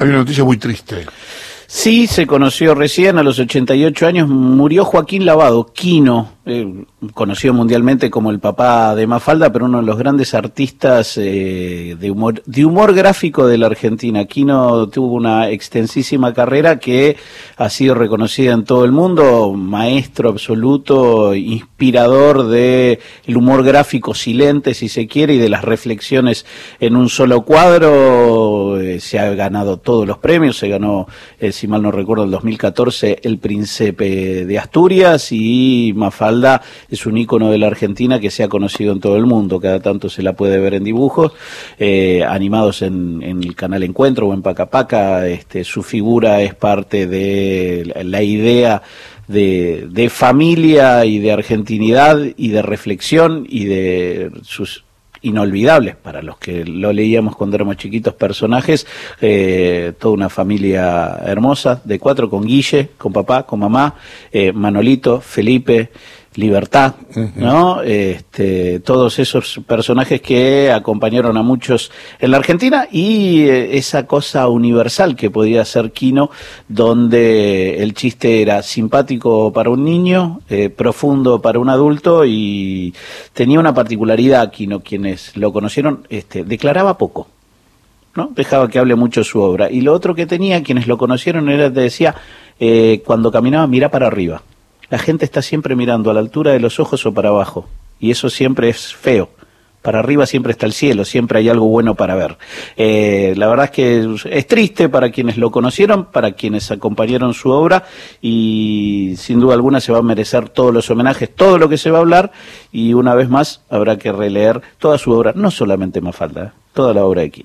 Hay una noticia muy triste. Sí, se conoció recién, a los 88 años, murió Joaquín Lavado, Quino, eh, conocido mundialmente como el papá de Mafalda, pero uno de los grandes artistas eh, de, humor, de humor gráfico de la Argentina. Quino tuvo una extensísima carrera que ha sido reconocida en todo el mundo, maestro absoluto, inspirador de humor gráfico silente, si se quiere, y de las reflexiones en un solo cuadro. Eh, se ha ganado todos los premios, se ganó si mal no recuerdo, el 2014, El Príncipe de Asturias y Mafalda es un ícono de la Argentina que se ha conocido en todo el mundo, cada tanto se la puede ver en dibujos, eh, animados en, el canal Encuentro o en Pacapaca, este, su figura es parte de la idea de, de, familia y de argentinidad y de reflexión y de sus inolvidables para los que lo leíamos cuando éramos chiquitos, personajes, eh, toda una familia hermosa, de cuatro, con Guille, con papá, con mamá, eh, Manolito, Felipe, Libertad, ¿no? Este, todos esos personajes que acompañaron a muchos en la Argentina y eh, esa cosa universal que podía ser Kino, donde el chiste era simpático para un niño, eh, profundo para un adulto y tenía una particularidad Kino, quienes lo conocieron, este, declaraba poco. ¿no? Dejaba que hable mucho su obra. Y lo otro que tenía, quienes lo conocieron, era, decía, eh, cuando caminaba, mira para arriba la gente está siempre mirando a la altura de los ojos o para abajo, y eso siempre es feo. Para arriba siempre está el cielo, siempre hay algo bueno para ver. Eh, la verdad es que es triste para quienes lo conocieron, para quienes acompañaron su obra y sin duda alguna se va a merecer todos los homenajes, todo lo que se va a hablar y una vez más habrá que releer toda su obra, no solamente Mafalda, ¿eh? toda la obra de aquí.